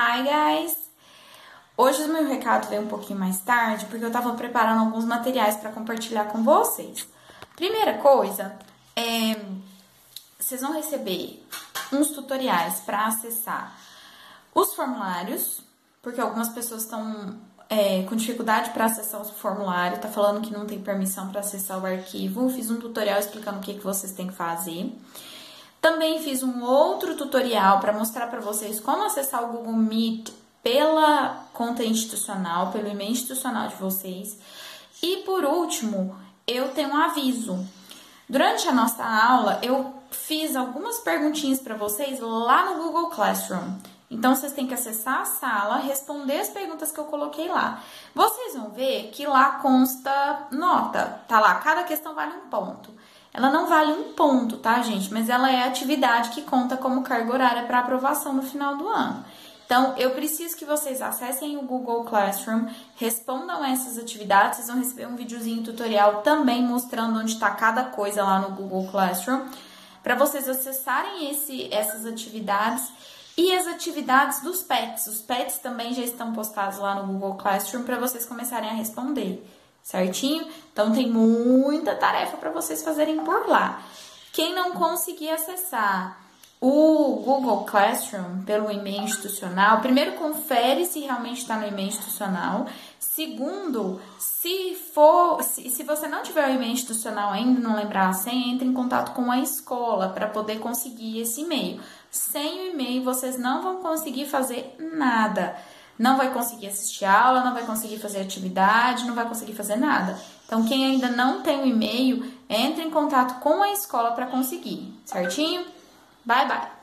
Hi guys! Hoje o meu recado veio um pouquinho mais tarde porque eu tava preparando alguns materiais para compartilhar com vocês. Primeira coisa, é, vocês vão receber uns tutoriais para acessar os formulários, porque algumas pessoas estão é, com dificuldade para acessar o formulário, tá falando que não tem permissão para acessar o arquivo. Fiz um tutorial explicando o que, que vocês têm que fazer. Também fiz um outro tutorial para mostrar para vocês como acessar o Google Meet pela conta institucional, pelo e-mail institucional de vocês. E por último, eu tenho um aviso. Durante a nossa aula, eu fiz algumas perguntinhas para vocês lá no Google Classroom. Então, vocês têm que acessar a sala, responder as perguntas que eu coloquei lá. Vocês vão ver que lá consta nota, tá lá, cada questão vale um ponto. Ela não vale um ponto, tá, gente? Mas ela é a atividade que conta como carga horária para aprovação no final do ano. Então, eu preciso que vocês acessem o Google Classroom, respondam essas atividades, vocês vão receber um videozinho tutorial também mostrando onde está cada coisa lá no Google Classroom, para vocês acessarem esse, essas atividades e as atividades dos pets. Os pets também já estão postados lá no Google Classroom para vocês começarem a responder certinho? Então tem muita tarefa para vocês fazerem por lá. Quem não conseguir acessar o Google Classroom pelo e-mail institucional, primeiro confere se realmente está no e-mail institucional. Segundo, se for, se, se você não tiver o e-mail institucional ainda, não lembrar a senha, entre em contato com a escola para poder conseguir esse e-mail. Sem o e-mail, vocês não vão conseguir fazer nada não vai conseguir assistir aula, não vai conseguir fazer atividade, não vai conseguir fazer nada. Então, quem ainda não tem o e-mail, entre em contato com a escola para conseguir, certinho? Bye, bye!